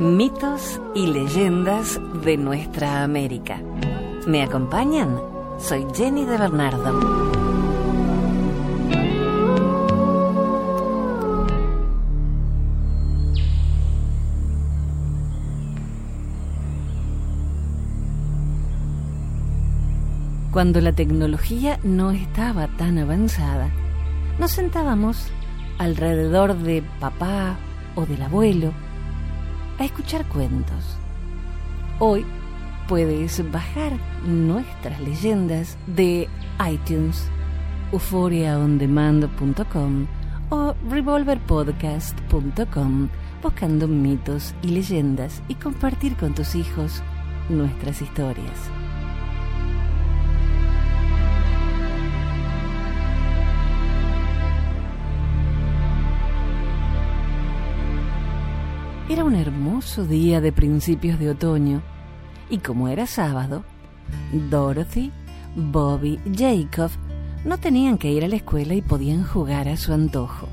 Mitos y leyendas de nuestra América. ¿Me acompañan? Soy Jenny de Bernardo. Cuando la tecnología no estaba tan avanzada, nos sentábamos alrededor de papá o del abuelo a escuchar cuentos. Hoy puedes bajar nuestras leyendas de iTunes, euphoriaondemand.com o revolverpodcast.com buscando mitos y leyendas y compartir con tus hijos nuestras historias. Era un hermoso día de principios de otoño y como era sábado, Dorothy, Bobby, Jacob no tenían que ir a la escuela y podían jugar a su antojo.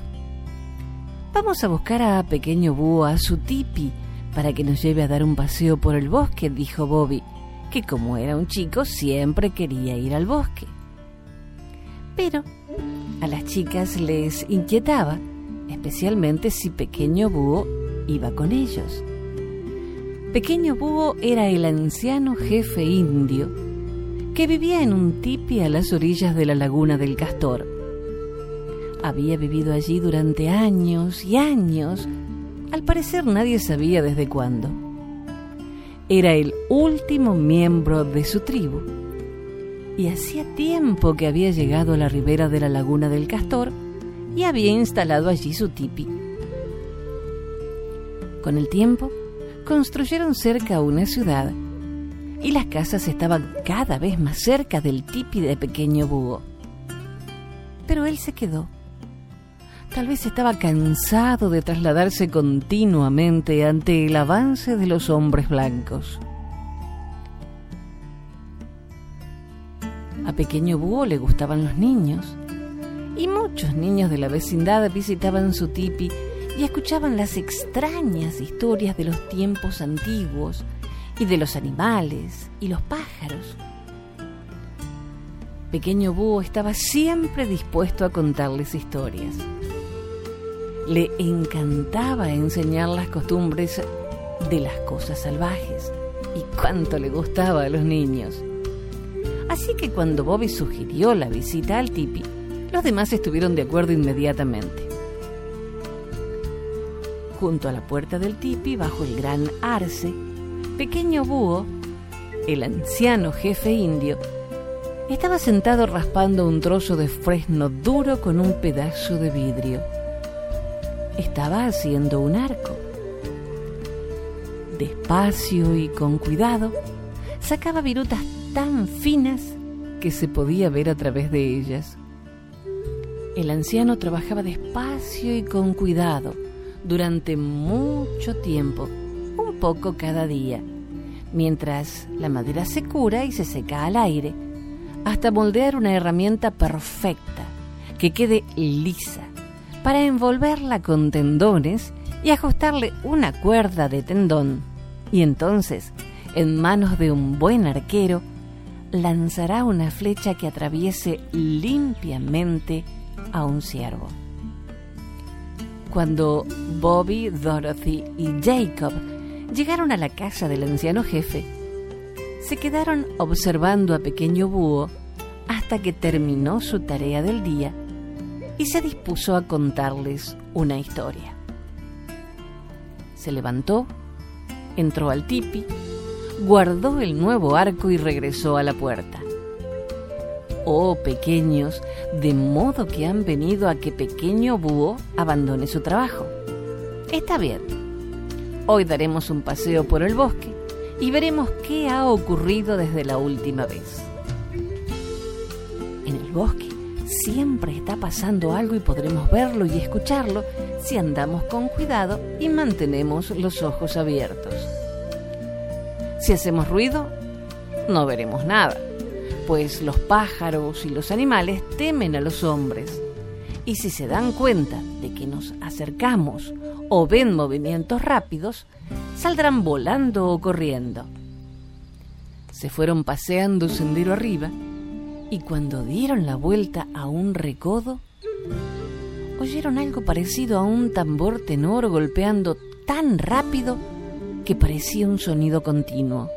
Vamos a buscar a Pequeño Búho a su tipi para que nos lleve a dar un paseo por el bosque, dijo Bobby, que como era un chico siempre quería ir al bosque. Pero a las chicas les inquietaba, especialmente si Pequeño Búho iba con ellos. Pequeño Búho era el anciano jefe indio que vivía en un tipi a las orillas de la laguna del Castor. Había vivido allí durante años y años, al parecer nadie sabía desde cuándo. Era el último miembro de su tribu y hacía tiempo que había llegado a la ribera de la laguna del Castor y había instalado allí su tipi. Con el tiempo, construyeron cerca una ciudad y las casas estaban cada vez más cerca del tipi de pequeño búho. Pero él se quedó. Tal vez estaba cansado de trasladarse continuamente ante el avance de los hombres blancos. A pequeño búho le gustaban los niños y muchos niños de la vecindad visitaban su tipi y escuchaban las extrañas historias de los tiempos antiguos y de los animales y los pájaros. Pequeño Búho estaba siempre dispuesto a contarles historias. Le encantaba enseñar las costumbres de las cosas salvajes y cuánto le gustaba a los niños. Así que cuando Bobby sugirió la visita al tipi, los demás estuvieron de acuerdo inmediatamente junto a la puerta del tipi, bajo el gran arce, pequeño búho, el anciano jefe indio, estaba sentado raspando un trozo de fresno duro con un pedazo de vidrio. Estaba haciendo un arco. Despacio y con cuidado, sacaba virutas tan finas que se podía ver a través de ellas. El anciano trabajaba despacio y con cuidado durante mucho tiempo, un poco cada día, mientras la madera se cura y se seca al aire, hasta moldear una herramienta perfecta que quede lisa, para envolverla con tendones y ajustarle una cuerda de tendón. Y entonces, en manos de un buen arquero, lanzará una flecha que atraviese limpiamente a un ciervo. Cuando Bobby, Dorothy y Jacob llegaron a la casa del anciano jefe, se quedaron observando a Pequeño Búho hasta que terminó su tarea del día y se dispuso a contarles una historia. Se levantó, entró al tipi, guardó el nuevo arco y regresó a la puerta oh pequeños, de modo que han venido a que pequeño búho abandone su trabajo. Está bien. Hoy daremos un paseo por el bosque y veremos qué ha ocurrido desde la última vez. En el bosque siempre está pasando algo y podremos verlo y escucharlo si andamos con cuidado y mantenemos los ojos abiertos. Si hacemos ruido, no veremos nada pues los pájaros y los animales temen a los hombres. Y si se dan cuenta de que nos acercamos o ven movimientos rápidos, saldrán volando o corriendo. Se fueron paseando sendero arriba y cuando dieron la vuelta a un recodo, oyeron algo parecido a un tambor tenor golpeando tan rápido que parecía un sonido continuo.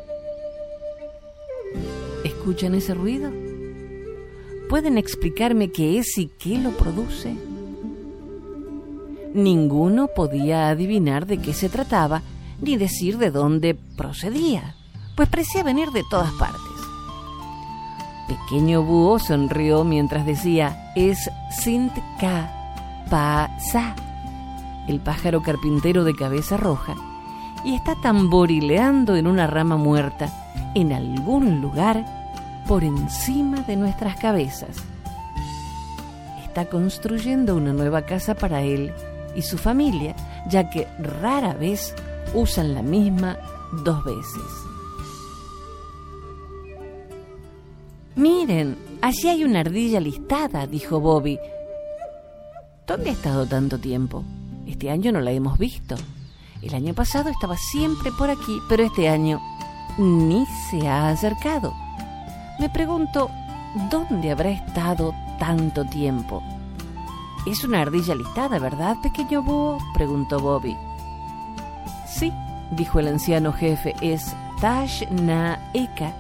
¿Escuchan ese ruido? ¿Pueden explicarme qué es y qué lo produce? Ninguno podía adivinar de qué se trataba ni decir de dónde procedía, pues parecía venir de todas partes. Pequeño búho sonrió mientras decía, es Sint Pa Sa, el pájaro carpintero de cabeza roja, y está tamborileando en una rama muerta en algún lugar por encima de nuestras cabezas. Está construyendo una nueva casa para él y su familia, ya que rara vez usan la misma dos veces. Miren, allí hay una ardilla listada, dijo Bobby. ¿Dónde ha estado tanto tiempo? Este año no la hemos visto. El año pasado estaba siempre por aquí, pero este año ni se ha acercado. Me pregunto, ¿dónde habrá estado tanto tiempo? Es una ardilla listada, ¿verdad, pequeño búho? preguntó Bobby. Sí, dijo el anciano jefe, es Tash Na Eka,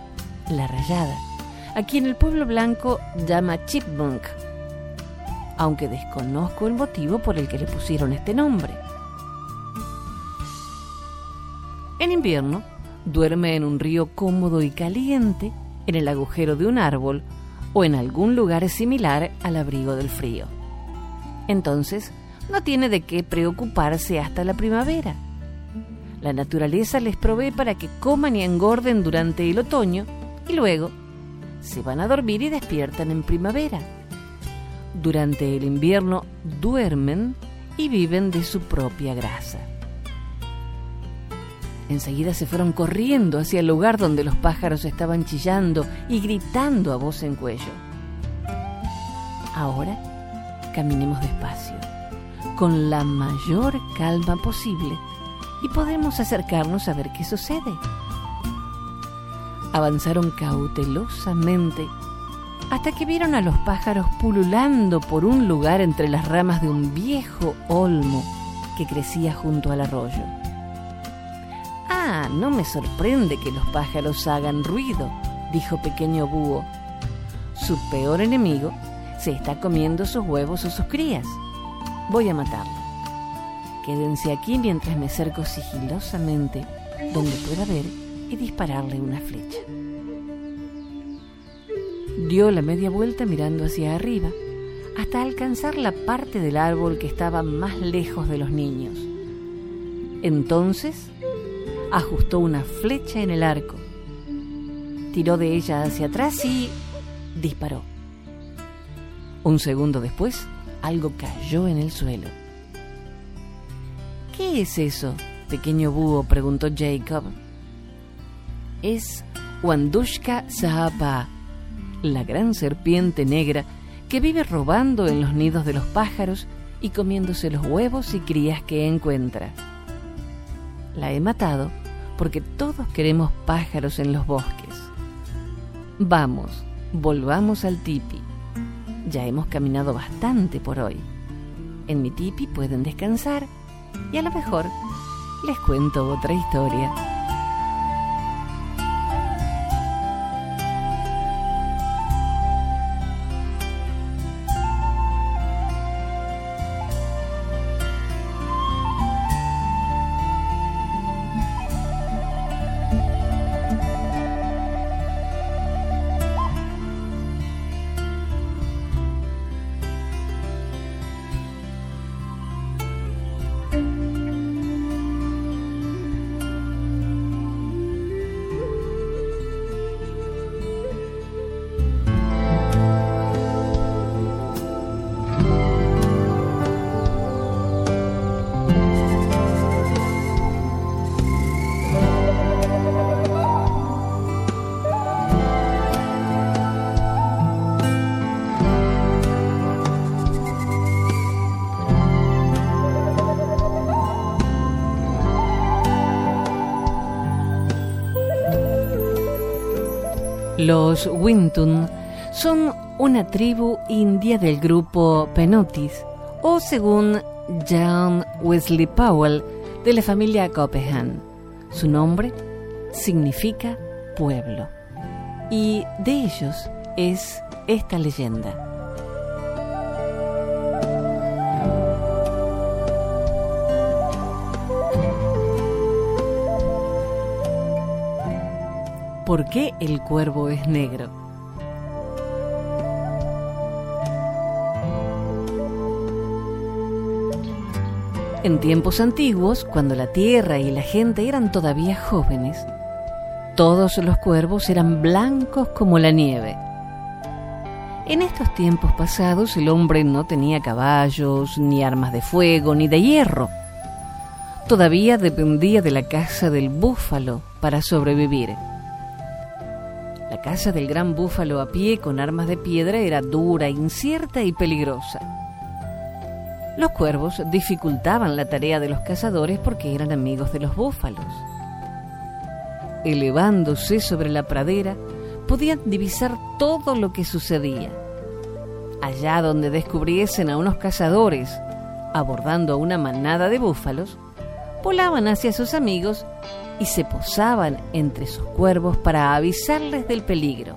la rayada, a quien el pueblo blanco llama chipmunk, aunque desconozco el motivo por el que le pusieron este nombre. En invierno, duerme en un río cómodo y caliente, en el agujero de un árbol o en algún lugar similar al abrigo del frío. Entonces, no tiene de qué preocuparse hasta la primavera. La naturaleza les provee para que coman y engorden durante el otoño y luego se van a dormir y despiertan en primavera. Durante el invierno duermen y viven de su propia grasa. Enseguida se fueron corriendo hacia el lugar donde los pájaros estaban chillando y gritando a voz en cuello. Ahora caminemos despacio, con la mayor calma posible, y podemos acercarnos a ver qué sucede. Avanzaron cautelosamente hasta que vieron a los pájaros pululando por un lugar entre las ramas de un viejo olmo que crecía junto al arroyo. Ah, no me sorprende que los pájaros hagan ruido, dijo Pequeño Búho. Su peor enemigo se está comiendo sus huevos o sus crías. Voy a matarlo. Quédense aquí mientras me acerco sigilosamente donde pueda ver y dispararle una flecha. Dio la media vuelta mirando hacia arriba hasta alcanzar la parte del árbol que estaba más lejos de los niños. Entonces ajustó una flecha en el arco, tiró de ella hacia atrás y disparó. Un segundo después, algo cayó en el suelo. ¿Qué es eso, pequeño búho? preguntó Jacob. Es Wandushka Sahapa, la gran serpiente negra que vive robando en los nidos de los pájaros y comiéndose los huevos y crías que encuentra. La he matado porque todos queremos pájaros en los bosques. Vamos, volvamos al tipi. Ya hemos caminado bastante por hoy. En mi tipi pueden descansar y a lo mejor les cuento otra historia. Los Wintun son una tribu india del grupo Penotis, o según John Wesley Powell, de la familia Copehan. Su nombre significa pueblo. Y de ellos es esta leyenda. ¿Por qué el cuervo es negro? En tiempos antiguos, cuando la tierra y la gente eran todavía jóvenes, todos los cuervos eran blancos como la nieve. En estos tiempos pasados el hombre no tenía caballos, ni armas de fuego, ni de hierro. Todavía dependía de la caza del búfalo para sobrevivir. La casa del gran búfalo a pie con armas de piedra era dura, incierta y peligrosa. Los cuervos dificultaban la tarea de los cazadores porque eran amigos de los búfalos. Elevándose sobre la pradera, podían divisar todo lo que sucedía. Allá donde descubriesen a unos cazadores abordando a una manada de búfalos, volaban hacia sus amigos y se posaban entre sus cuervos para avisarles del peligro.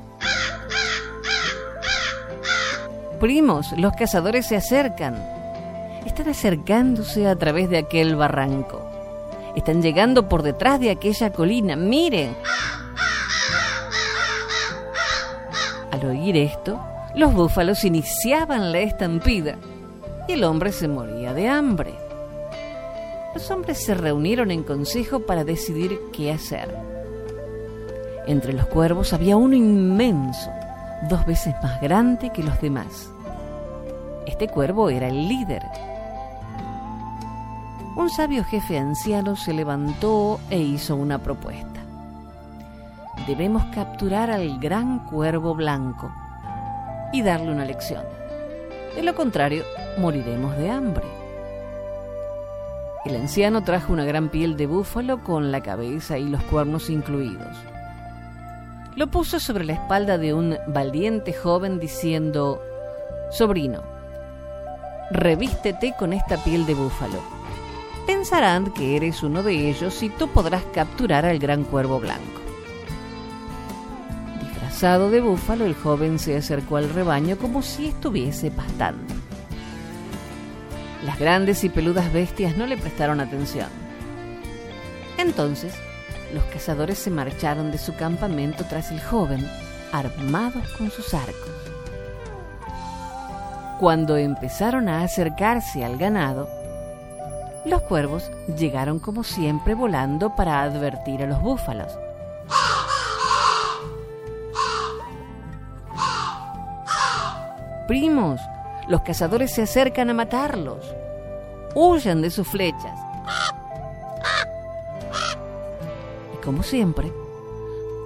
Primos, los cazadores se acercan. Están acercándose a través de aquel barranco. Están llegando por detrás de aquella colina. Miren. Al oír esto, los búfalos iniciaban la estampida y el hombre se moría de hambre los hombres se reunieron en consejo para decidir qué hacer. Entre los cuervos había uno inmenso, dos veces más grande que los demás. Este cuervo era el líder. Un sabio jefe anciano se levantó e hizo una propuesta. Debemos capturar al gran cuervo blanco y darle una lección. De lo contrario, moriremos de hambre. El anciano trajo una gran piel de búfalo con la cabeza y los cuernos incluidos. Lo puso sobre la espalda de un valiente joven diciendo, Sobrino, revístete con esta piel de búfalo. Pensarán que eres uno de ellos y tú podrás capturar al gran cuervo blanco. Disfrazado de búfalo, el joven se acercó al rebaño como si estuviese pastando. Grandes y peludas bestias no le prestaron atención. Entonces, los cazadores se marcharon de su campamento tras el joven, armados con sus arcos. Cuando empezaron a acercarse al ganado, los cuervos llegaron como siempre volando para advertir a los búfalos. Primos, los cazadores se acercan a matarlos. Huyan de sus flechas. Y como siempre,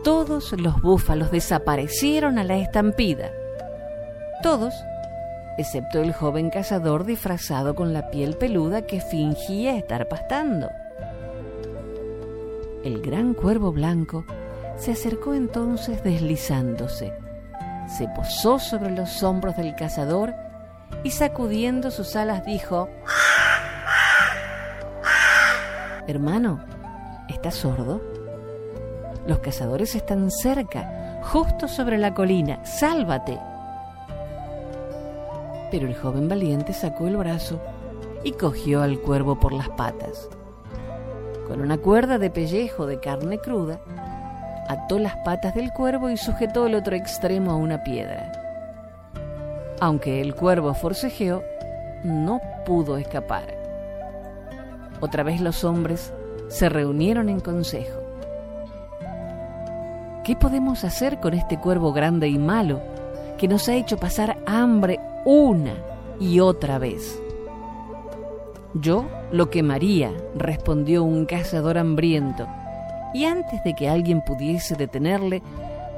todos los búfalos desaparecieron a la estampida. Todos, excepto el joven cazador disfrazado con la piel peluda que fingía estar pastando. El gran cuervo blanco se acercó entonces deslizándose, se posó sobre los hombros del cazador y sacudiendo sus alas dijo, Hermano, ¿estás sordo? Los cazadores están cerca, justo sobre la colina, sálvate. Pero el joven valiente sacó el brazo y cogió al cuervo por las patas. Con una cuerda de pellejo de carne cruda, ató las patas del cuervo y sujetó el otro extremo a una piedra. Aunque el cuervo forcejeó, no pudo escapar. Otra vez los hombres se reunieron en consejo. ¿Qué podemos hacer con este cuervo grande y malo que nos ha hecho pasar hambre una y otra vez? Yo lo quemaría, respondió un cazador hambriento, y antes de que alguien pudiese detenerle,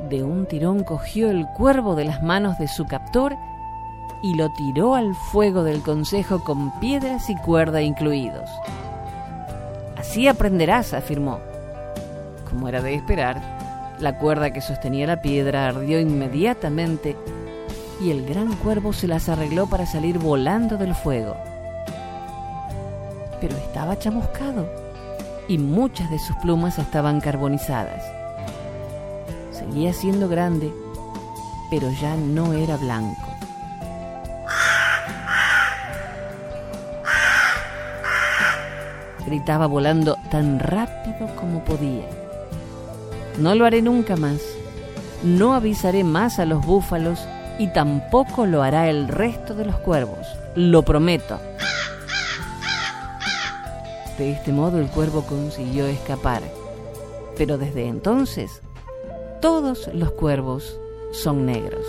de un tirón cogió el cuervo de las manos de su captor y lo tiró al fuego del consejo con piedras y cuerda incluidos. Así aprenderás, afirmó. Como era de esperar, La cuerda que sostenía la piedra ardió inmediatamente y el gran cuervo se las arregló para salir volando del fuego. Pero estaba chamuscado y muchas de sus plumas estaban carbonizadas. Seguía siendo grande, pero ya no era blanco. Gritaba volando tan rápido como podía. No lo haré nunca más. No avisaré más a los búfalos y tampoco lo hará el resto de los cuervos. Lo prometo. De este modo el cuervo consiguió escapar. Pero desde entonces, todos los cuervos son negros.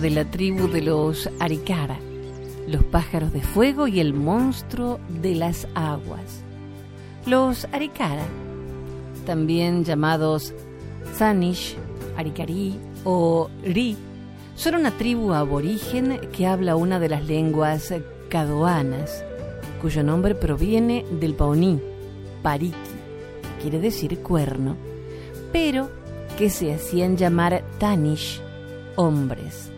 De la tribu de los Arikara, los pájaros de fuego y el monstruo de las aguas. Los Arikara, también llamados Zanish, Arikari o Ri, son una tribu aborigen que habla una de las lenguas cadoanas, cuyo nombre proviene del paoní, pariki, quiere decir cuerno, pero que se hacían llamar Tanish hombres.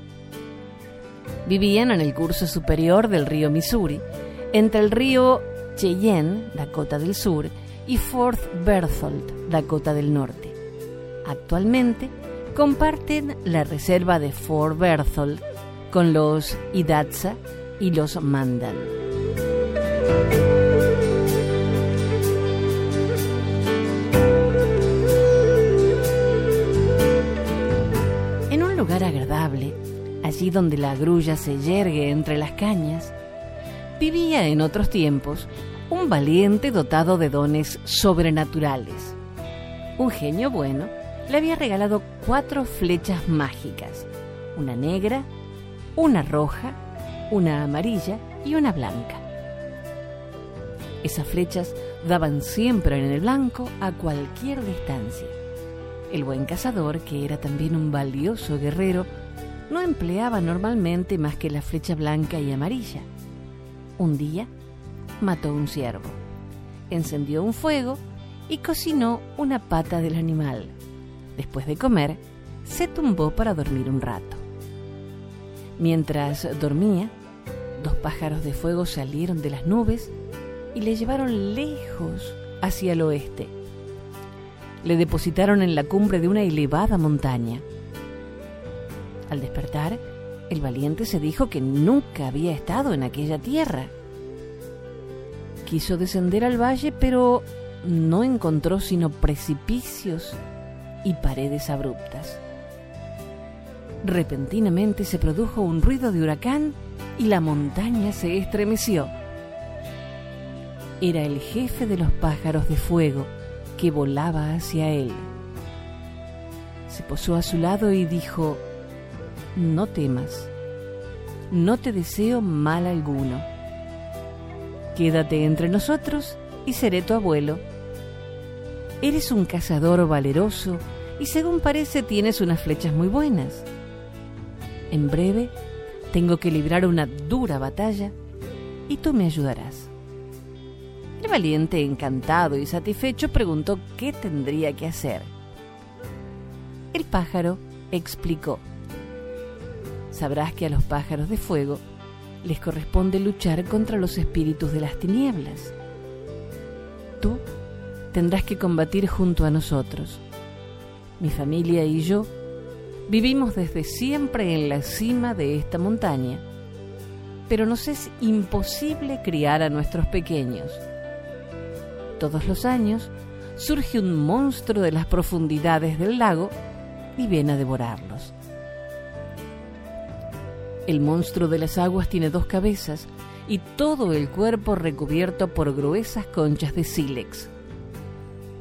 Vivían en el curso superior del río Missouri, entre el río Cheyenne, Dakota del Sur, y Fort Berthold, Dakota del Norte. Actualmente comparten la reserva de Fort Berthold con los Idatsa y los Mandan. agradable, allí donde la grulla se yergue entre las cañas, vivía en otros tiempos un valiente dotado de dones sobrenaturales. Un genio bueno le había regalado cuatro flechas mágicas, una negra, una roja, una amarilla y una blanca. Esas flechas daban siempre en el blanco a cualquier distancia. El buen cazador, que era también un valioso guerrero, no empleaba normalmente más que la flecha blanca y amarilla. Un día mató un ciervo, encendió un fuego y cocinó una pata del animal. Después de comer, se tumbó para dormir un rato. Mientras dormía, dos pájaros de fuego salieron de las nubes y le llevaron lejos hacia el oeste le depositaron en la cumbre de una elevada montaña. Al despertar, el valiente se dijo que nunca había estado en aquella tierra. Quiso descender al valle, pero no encontró sino precipicios y paredes abruptas. Repentinamente se produjo un ruido de huracán y la montaña se estremeció. Era el jefe de los pájaros de fuego, que volaba hacia él. Se posó a su lado y dijo, No temas, no te deseo mal alguno. Quédate entre nosotros y seré tu abuelo. Eres un cazador valeroso y según parece tienes unas flechas muy buenas. En breve tengo que librar una dura batalla y tú me ayudarás. El valiente, encantado y satisfecho, preguntó qué tendría que hacer. El pájaro explicó, sabrás que a los pájaros de fuego les corresponde luchar contra los espíritus de las tinieblas. Tú tendrás que combatir junto a nosotros. Mi familia y yo vivimos desde siempre en la cima de esta montaña, pero nos es imposible criar a nuestros pequeños todos los años surge un monstruo de las profundidades del lago y ven a devorarlos. El monstruo de las aguas tiene dos cabezas y todo el cuerpo recubierto por gruesas conchas de sílex,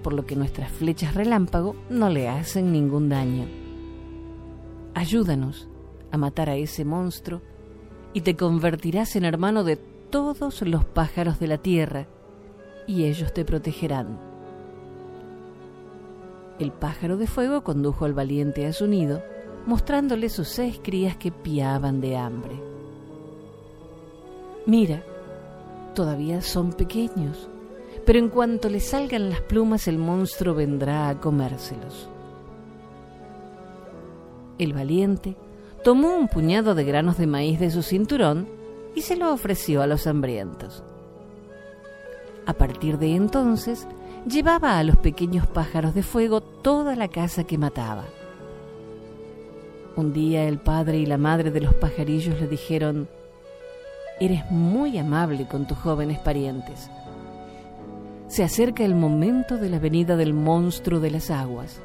por lo que nuestras flechas relámpago no le hacen ningún daño. Ayúdanos a matar a ese monstruo y te convertirás en hermano de todos los pájaros de la tierra, y ellos te protegerán. El pájaro de fuego condujo al valiente a su nido, mostrándole sus seis crías que piaban de hambre. Mira, todavía son pequeños, pero en cuanto le salgan las plumas el monstruo vendrá a comérselos. El valiente tomó un puñado de granos de maíz de su cinturón y se lo ofreció a los hambrientos. A partir de entonces, llevaba a los pequeños pájaros de fuego toda la casa que mataba. Un día el padre y la madre de los pajarillos le dijeron, Eres muy amable con tus jóvenes parientes. Se acerca el momento de la venida del monstruo de las aguas.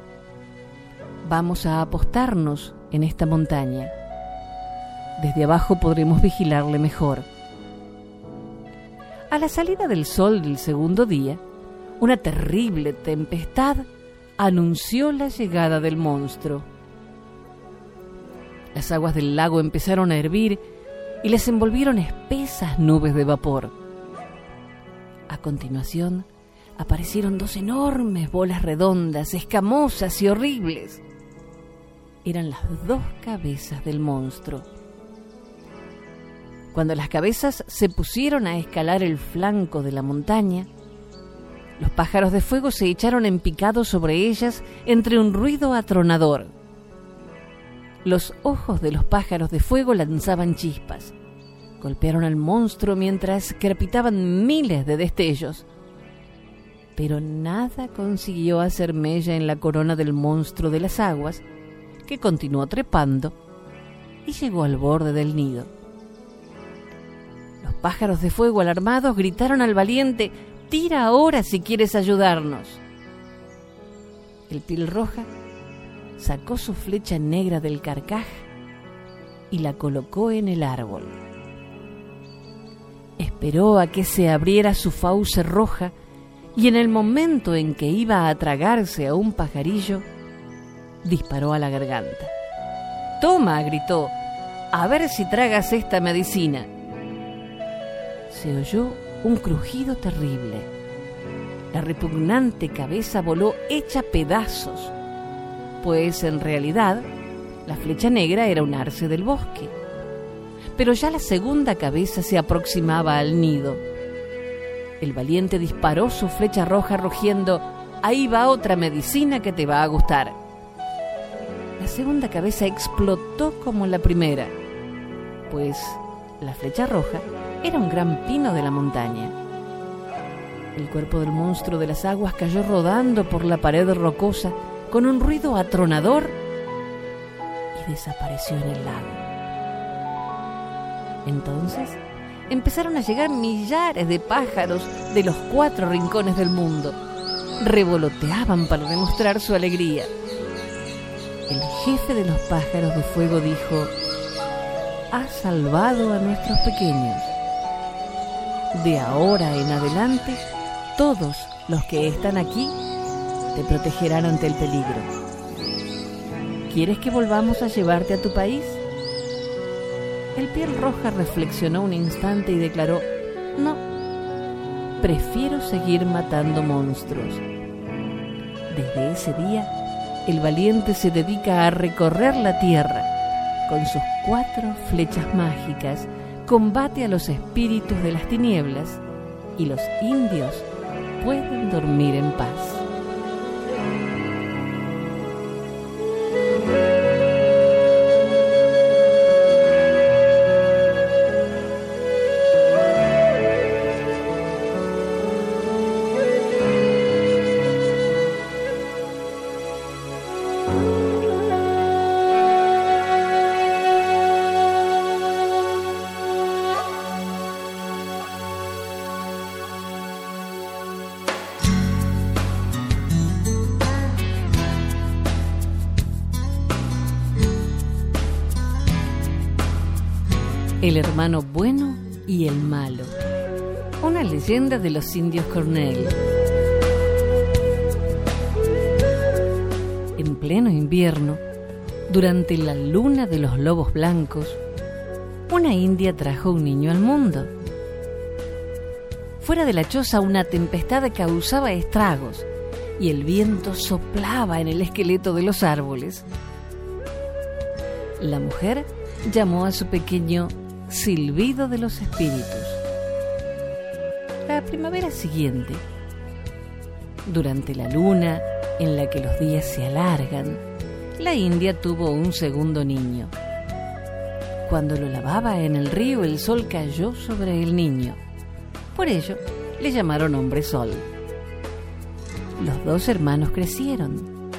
Vamos a apostarnos en esta montaña. Desde abajo podremos vigilarle mejor. A la salida del sol del segundo día, una terrible tempestad anunció la llegada del monstruo. Las aguas del lago empezaron a hervir y les envolvieron espesas nubes de vapor. A continuación, aparecieron dos enormes bolas redondas, escamosas y horribles eran las dos cabezas del monstruo. Cuando las cabezas se pusieron a escalar el flanco de la montaña, los pájaros de fuego se echaron en picado sobre ellas entre un ruido atronador. Los ojos de los pájaros de fuego lanzaban chispas. Golpearon al monstruo mientras crepitaban miles de destellos. Pero nada consiguió hacer mella en la corona del monstruo de las aguas, que continuó trepando y llegó al borde del nido. Los pájaros de fuego alarmados gritaron al valiente, tira ahora si quieres ayudarnos. El piel roja sacó su flecha negra del carcaj y la colocó en el árbol. Esperó a que se abriera su fauce roja y en el momento en que iba a tragarse a un pajarillo, disparó a la garganta. Toma, gritó, a ver si tragas esta medicina. Se oyó un crujido terrible. La repugnante cabeza voló hecha pedazos, pues en realidad la flecha negra era un arce del bosque. Pero ya la segunda cabeza se aproximaba al nido. El valiente disparó su flecha roja rugiendo, ahí va otra medicina que te va a gustar. La segunda cabeza explotó como la primera, pues la flecha roja era un gran pino de la montaña. El cuerpo del monstruo de las aguas cayó rodando por la pared rocosa con un ruido atronador y desapareció en el lago. Entonces empezaron a llegar millares de pájaros de los cuatro rincones del mundo. Revoloteaban para demostrar su alegría el jefe de los pájaros de fuego dijo, ha salvado a nuestros pequeños. De ahora en adelante, todos los que están aquí te protegerán ante el peligro. ¿Quieres que volvamos a llevarte a tu país? El piel roja reflexionó un instante y declaró, no, prefiero seguir matando monstruos. Desde ese día, el valiente se dedica a recorrer la tierra. Con sus cuatro flechas mágicas combate a los espíritus de las tinieblas y los indios pueden dormir en paz. El hermano bueno y el malo. Una leyenda de los indios Cornell. En pleno invierno, durante la luna de los lobos blancos, una india trajo un niño al mundo. Fuera de la choza una tempestad causaba estragos y el viento soplaba en el esqueleto de los árboles. La mujer llamó a su pequeño Silbido de los Espíritus. La primavera siguiente, durante la luna en la que los días se alargan, la India tuvo un segundo niño. Cuando lo lavaba en el río, el sol cayó sobre el niño. Por ello, le llamaron hombre sol. Los dos hermanos crecieron,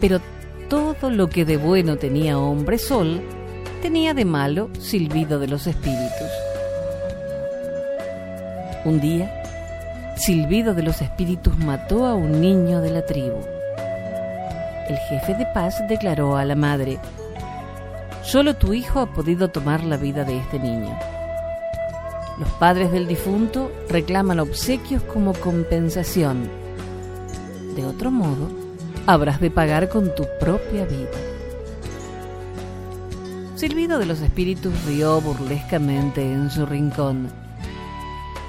pero todo lo que de bueno tenía hombre sol tenía de malo Silbido de los Espíritus. Un día, Silbido de los Espíritus mató a un niño de la tribu. El jefe de paz declaró a la madre, Solo tu hijo ha podido tomar la vida de este niño. Los padres del difunto reclaman obsequios como compensación. De otro modo, habrás de pagar con tu propia vida. Silbido de los espíritus rió burlescamente en su rincón.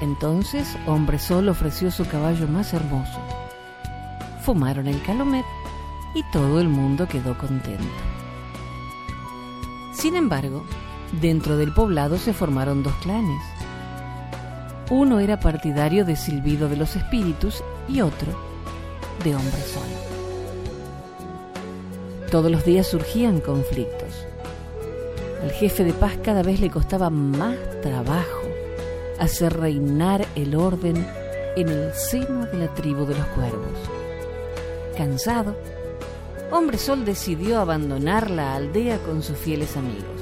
Entonces Hombre Sol ofreció su caballo más hermoso. Fumaron el calomet y todo el mundo quedó contento. Sin embargo, dentro del poblado se formaron dos clanes. Uno era partidario de Silbido de los Espíritus y otro de Hombre Sol. Todos los días surgían conflictos. Al jefe de paz cada vez le costaba más trabajo hacer reinar el orden en el seno de la tribu de los cuervos. Cansado, Hombre Sol decidió abandonar la aldea con sus fieles amigos.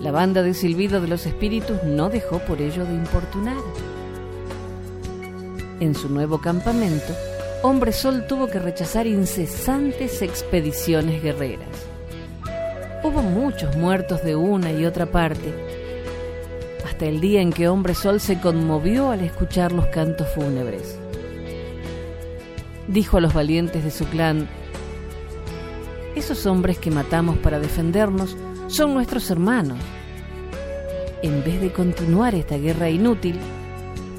La banda de silbido de los espíritus no dejó por ello de importunar. En su nuevo campamento, Hombre Sol tuvo que rechazar incesantes expediciones guerreras. Hubo muchos muertos de una y otra parte, hasta el día en que Hombre Sol se conmovió al escuchar los cantos fúnebres. Dijo a los valientes de su clan, esos hombres que matamos para defendernos son nuestros hermanos. En vez de continuar esta guerra inútil,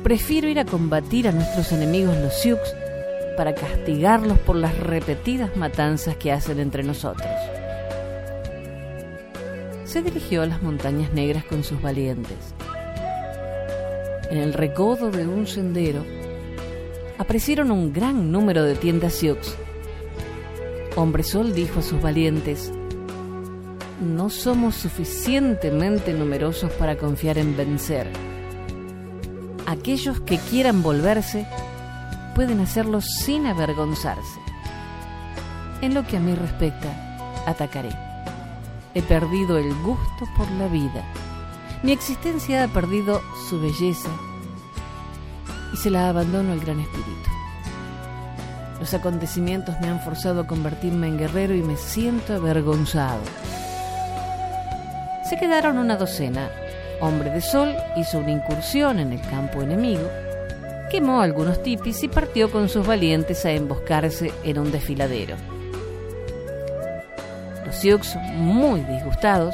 prefiero ir a combatir a nuestros enemigos los Sioux para castigarlos por las repetidas matanzas que hacen entre nosotros se dirigió a las montañas negras con sus valientes. En el recodo de un sendero aparecieron un gran número de tiendas Sioux. Hombre Sol dijo a sus valientes, no somos suficientemente numerosos para confiar en vencer. Aquellos que quieran volverse pueden hacerlo sin avergonzarse. En lo que a mí respecta, atacaré. He perdido el gusto por la vida. Mi existencia ha perdido su belleza y se la abandono al Gran Espíritu. Los acontecimientos me han forzado a convertirme en guerrero y me siento avergonzado. Se quedaron una docena. Hombre de Sol hizo una incursión en el campo enemigo, quemó algunos tipis y partió con sus valientes a emboscarse en un desfiladero. Sioux, muy disgustados,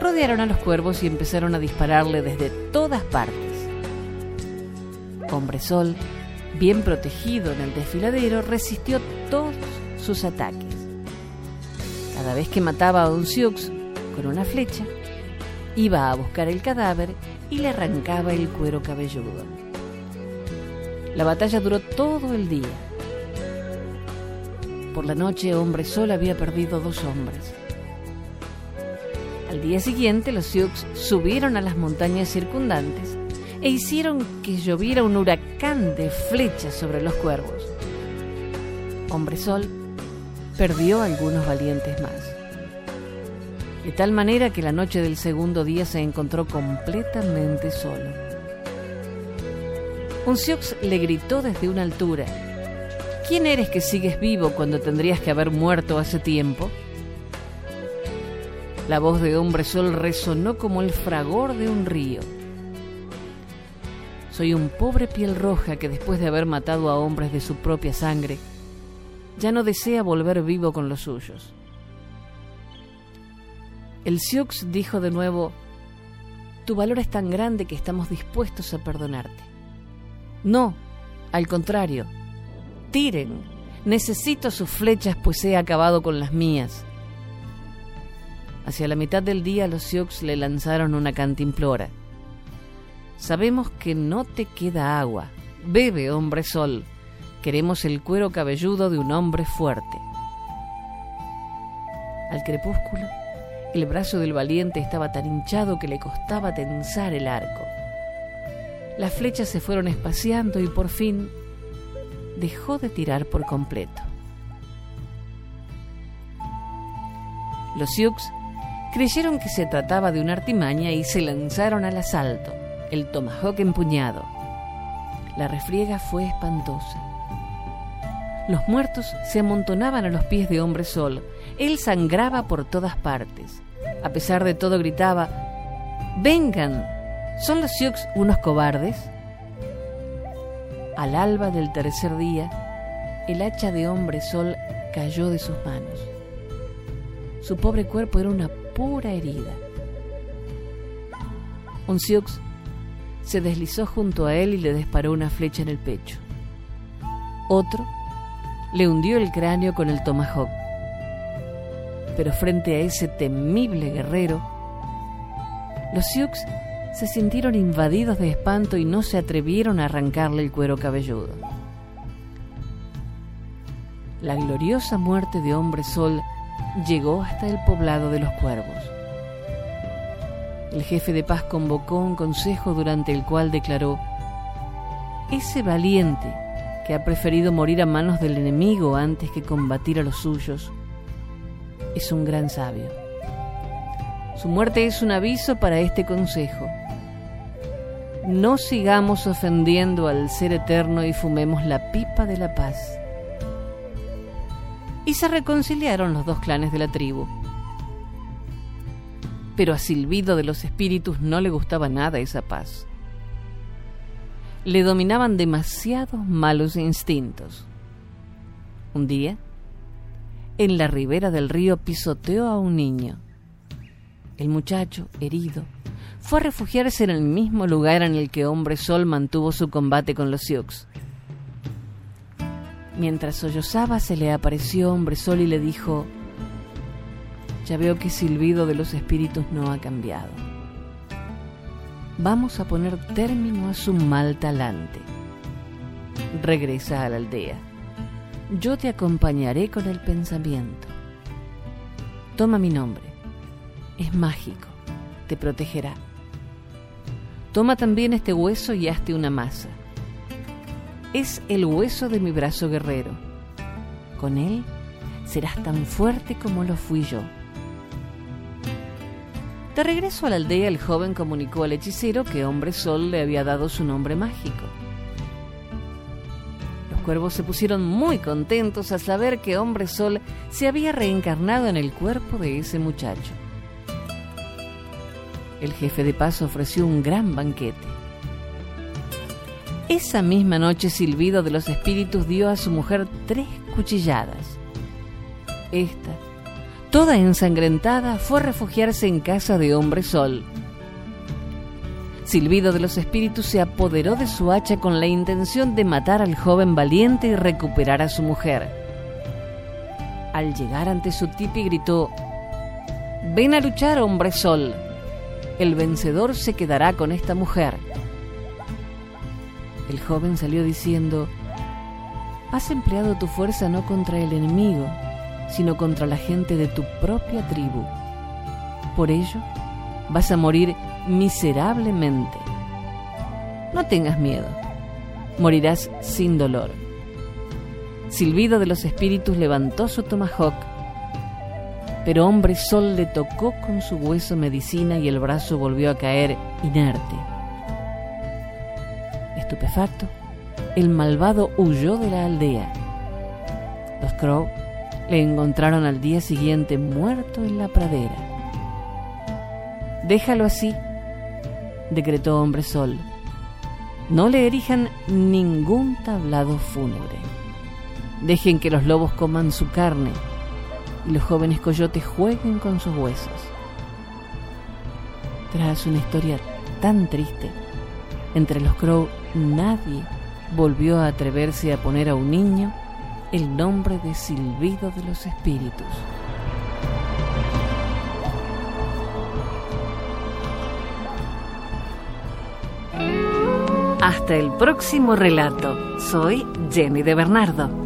rodearon a los cuervos y empezaron a dispararle desde todas partes. Hombre Sol, bien protegido en el desfiladero, resistió todos sus ataques. Cada vez que mataba a un Sioux con una flecha, iba a buscar el cadáver y le arrancaba el cuero cabelludo. La batalla duró todo el día por la noche, Hombre Sol había perdido dos hombres. Al día siguiente, los Sioux subieron a las montañas circundantes e hicieron que lloviera un huracán de flechas sobre los cuervos. Hombre Sol perdió algunos valientes más. De tal manera que la noche del segundo día se encontró completamente solo. Un Sioux le gritó desde una altura ¿Quién eres que sigues vivo cuando tendrías que haber muerto hace tiempo? La voz de Hombre Sol resonó como el fragor de un río. Soy un pobre piel roja que después de haber matado a hombres de su propia sangre, ya no desea volver vivo con los suyos. El Sioux dijo de nuevo, Tu valor es tan grande que estamos dispuestos a perdonarte. No, al contrario, tiren, necesito sus flechas pues he acabado con las mías. Hacia la mitad del día los Sioux le lanzaron una cantimplora. Sabemos que no te queda agua. Bebe, hombre sol. Queremos el cuero cabelludo de un hombre fuerte. Al crepúsculo, el brazo del valiente estaba tan hinchado que le costaba tensar el arco. Las flechas se fueron espaciando y por fin dejó de tirar por completo. Los Sioux creyeron que se trataba de una artimaña y se lanzaron al asalto, el tomahawk empuñado. La refriega fue espantosa. Los muertos se amontonaban a los pies de Hombre Sol. Él sangraba por todas partes. A pesar de todo gritaba, ¡Vengan! ¿Son los Sioux unos cobardes? Al alba del tercer día, el hacha de Hombre Sol cayó de sus manos. Su pobre cuerpo era una pura herida. Un Sioux se deslizó junto a él y le disparó una flecha en el pecho. Otro le hundió el cráneo con el tomahawk. Pero frente a ese temible guerrero, los Sioux se sintieron invadidos de espanto y no se atrevieron a arrancarle el cuero cabelludo. La gloriosa muerte de Hombre Sol llegó hasta el poblado de los cuervos. El jefe de paz convocó un consejo durante el cual declaró, ese valiente que ha preferido morir a manos del enemigo antes que combatir a los suyos, es un gran sabio. Su muerte es un aviso para este consejo. No sigamos ofendiendo al Ser Eterno y fumemos la pipa de la paz y se reconciliaron los dos clanes de la tribu. Pero a Silbido de los espíritus no le gustaba nada esa paz. Le dominaban demasiados malos instintos. Un día, en la ribera del río pisoteó a un niño. El muchacho, herido, fue a refugiarse en el mismo lugar en el que Hombre Sol mantuvo su combate con los Sioux. Mientras sollozaba se le apareció Hombre Sol y le dijo, ya veo que Silbido de los espíritus no ha cambiado. Vamos a poner término a su mal talante. Regresa a la aldea. Yo te acompañaré con el pensamiento. Toma mi nombre. Es mágico. Te protegerá. Toma también este hueso y hazte una masa es el hueso de mi brazo guerrero. Con él serás tan fuerte como lo fui yo. De regreso a la aldea, el joven comunicó al hechicero que Hombre Sol le había dado su nombre mágico. Los cuervos se pusieron muy contentos al saber que Hombre Sol se había reencarnado en el cuerpo de ese muchacho. El jefe de paz ofreció un gran banquete. Esa misma noche Silbido de los Espíritus dio a su mujer tres cuchilladas. Esta, toda ensangrentada, fue a refugiarse en casa de Hombre Sol. Silbido de los Espíritus se apoderó de su hacha con la intención de matar al joven valiente y recuperar a su mujer. Al llegar ante su tipi gritó, Ven a luchar, Hombre Sol. El vencedor se quedará con esta mujer. El joven salió diciendo, Has empleado tu fuerza no contra el enemigo, sino contra la gente de tu propia tribu. Por ello, vas a morir miserablemente. No tengas miedo, morirás sin dolor. Silbido de los espíritus levantó su tomahawk, pero hombre sol le tocó con su hueso medicina y el brazo volvió a caer inerte. Estupefacto, el malvado huyó de la aldea. Los Crow le encontraron al día siguiente muerto en la pradera. Déjalo así, decretó Hombre Sol. No le erijan ningún tablado fúnebre. Dejen que los lobos coman su carne y los jóvenes coyotes jueguen con sus huesos. Tras una historia tan triste, entre los Crow nadie volvió a atreverse a poner a un niño el nombre de Silbido de los Espíritus. Hasta el próximo relato. Soy Jenny de Bernardo.